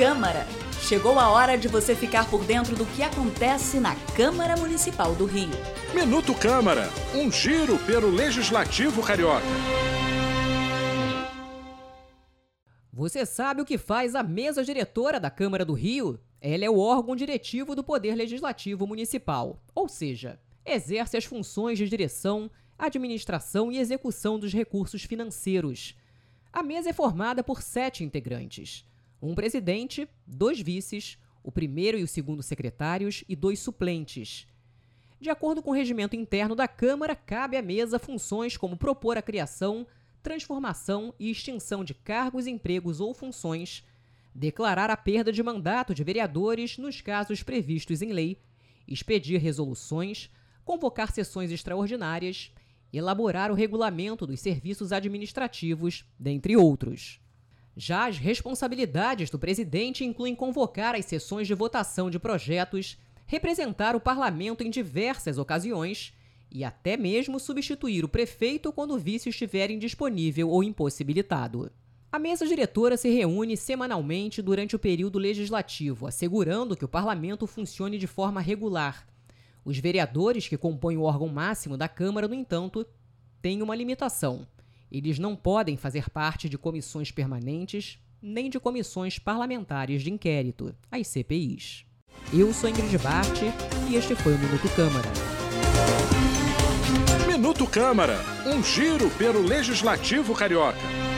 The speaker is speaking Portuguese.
Câmara. Chegou a hora de você ficar por dentro do que acontece na Câmara Municipal do Rio. Minuto Câmara, um giro pelo Legislativo Carioca. Você sabe o que faz a mesa diretora da Câmara do Rio? Ela é o órgão diretivo do Poder Legislativo Municipal, ou seja, exerce as funções de direção, administração e execução dos recursos financeiros. A mesa é formada por sete integrantes: um presidente, dois vices, o primeiro e o segundo secretários e dois suplentes. De acordo com o regimento interno da Câmara, cabe à mesa funções como propor a criação, transformação e extinção de cargos, empregos ou funções, declarar a perda de mandato de vereadores nos casos previstos em lei, expedir resoluções, convocar sessões extraordinárias, elaborar o regulamento dos serviços administrativos, dentre outros. Já as responsabilidades do presidente incluem convocar as sessões de votação de projetos, representar o parlamento em diversas ocasiões e até mesmo substituir o prefeito quando o vice estiver indisponível ou impossibilitado. A mesa diretora se reúne semanalmente durante o período legislativo, assegurando que o parlamento funcione de forma regular. Os vereadores que compõem o órgão máximo da Câmara, no entanto, têm uma limitação. Eles não podem fazer parte de comissões permanentes nem de comissões parlamentares de inquérito, as CPIs. Eu sou Ingrid Bart e este foi o Minuto Câmara. Minuto Câmara, um giro pelo Legislativo Carioca.